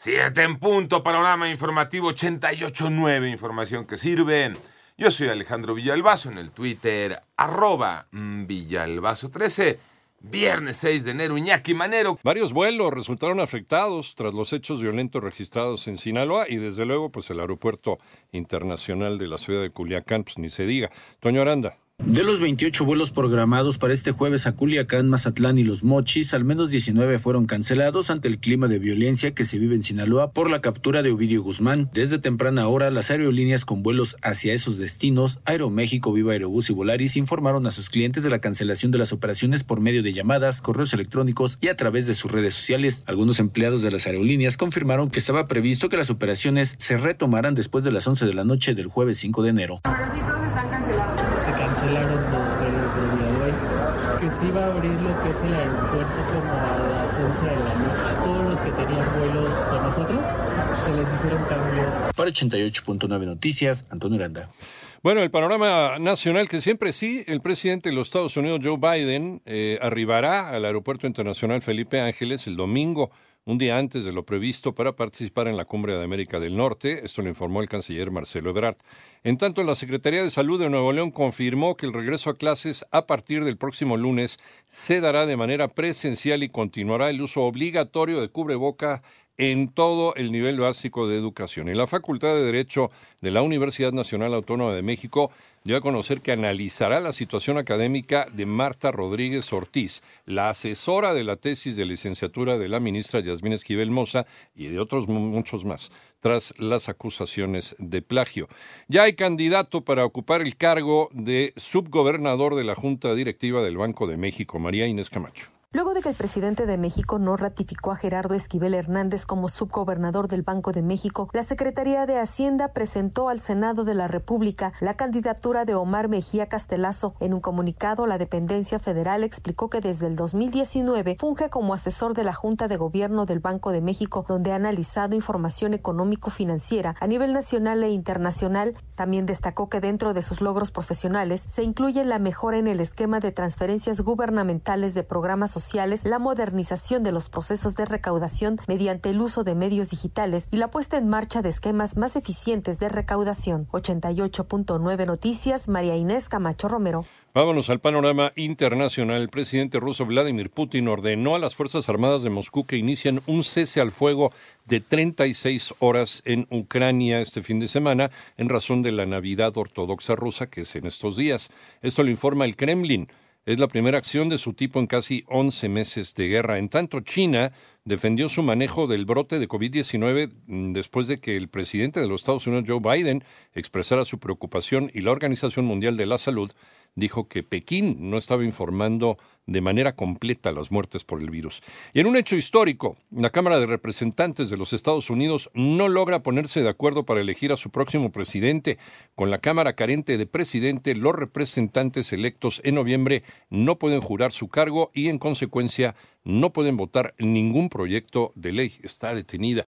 Siete en punto, panorama informativo 88.9, información que sirve. Yo soy Alejandro Villalbazo en el Twitter, arroba Villalbazo13. Viernes 6 de enero, Iñaki Manero. Varios vuelos resultaron afectados tras los hechos violentos registrados en Sinaloa y desde luego pues el aeropuerto internacional de la ciudad de Culiacán, pues ni se diga. Toño Aranda. De los 28 vuelos programados para este jueves a Culiacán, Mazatlán y Los Mochis, al menos 19 fueron cancelados ante el clima de violencia que se vive en Sinaloa por la captura de Ovidio Guzmán. Desde temprana hora, las aerolíneas con vuelos hacia esos destinos, Aeroméxico, Viva Aerobús y Volaris, informaron a sus clientes de la cancelación de las operaciones por medio de llamadas, correos electrónicos y a través de sus redes sociales. Algunos empleados de las aerolíneas confirmaron que estaba previsto que las operaciones se retomaran después de las 11 de la noche del jueves 5 de enero. Ahora sí todos están cancelados. Se cancelaron los vuelos del día de hoy. Que sí va a abrir lo que es el aeropuerto como a las 11 de la noche. Todos los que tenían vuelos con nosotros se les hicieron cambios. Para 88.9 Noticias, Antonio Aranda. Bueno, el panorama nacional que siempre sí, el presidente de los Estados Unidos, Joe Biden, eh, arribará al Aeropuerto Internacional Felipe Ángeles el domingo un día antes de lo previsto para participar en la Cumbre de América del Norte. Esto lo informó el canciller Marcelo Ebrard. En tanto, la Secretaría de Salud de Nuevo León confirmó que el regreso a clases a partir del próximo lunes se dará de manera presencial y continuará el uso obligatorio de cubreboca en todo el nivel básico de educación. Y la Facultad de Derecho de la Universidad Nacional Autónoma de México dio a conocer que analizará la situación académica de Marta Rodríguez Ortiz, la asesora de la tesis de licenciatura de la ministra Yasmín Esquivel Moza y de otros muchos más, tras las acusaciones de plagio. Ya hay candidato para ocupar el cargo de subgobernador de la Junta Directiva del Banco de México, María Inés Camacho. Luego de que el presidente de México no ratificó a Gerardo Esquivel Hernández como subgobernador del Banco de México, la Secretaría de Hacienda presentó al Senado de la República la candidatura de Omar Mejía Castelazo. En un comunicado, la dependencia federal explicó que desde el 2019 funge como asesor de la Junta de Gobierno del Banco de México, donde ha analizado información económico-financiera a nivel nacional e internacional. También destacó que dentro de sus logros profesionales se incluye la mejora en el esquema de transferencias gubernamentales de programas la modernización de los procesos de recaudación mediante el uso de medios digitales y la puesta en marcha de esquemas más eficientes de recaudación. 88.9 Noticias, María Inés Camacho Romero. Vámonos al panorama internacional. El presidente ruso Vladimir Putin ordenó a las Fuerzas Armadas de Moscú que inicien un cese al fuego de 36 horas en Ucrania este fin de semana en razón de la Navidad Ortodoxa rusa que es en estos días. Esto lo informa el Kremlin. Es la primera acción de su tipo en casi 11 meses de guerra. En tanto, China defendió su manejo del brote de COVID-19 después de que el presidente de los Estados Unidos, Joe Biden, expresara su preocupación y la Organización Mundial de la Salud dijo que Pekín no estaba informando de manera completa las muertes por el virus. Y en un hecho histórico, la Cámara de Representantes de los Estados Unidos no logra ponerse de acuerdo para elegir a su próximo presidente. Con la Cámara carente de presidente, los representantes electos en noviembre no pueden jurar su cargo y, en consecuencia, no pueden votar ningún proyecto de ley. Está detenida.